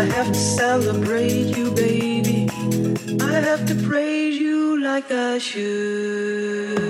I have to celebrate you, baby. I have to praise you like. A long,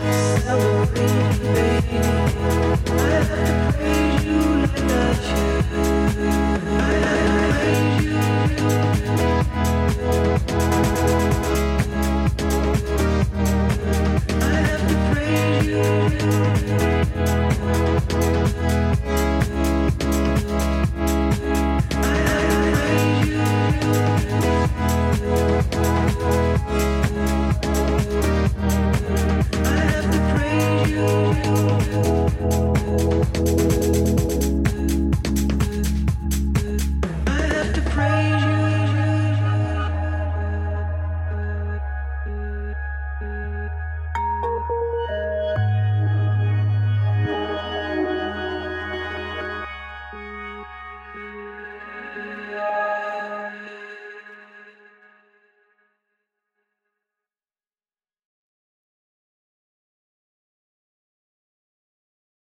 you.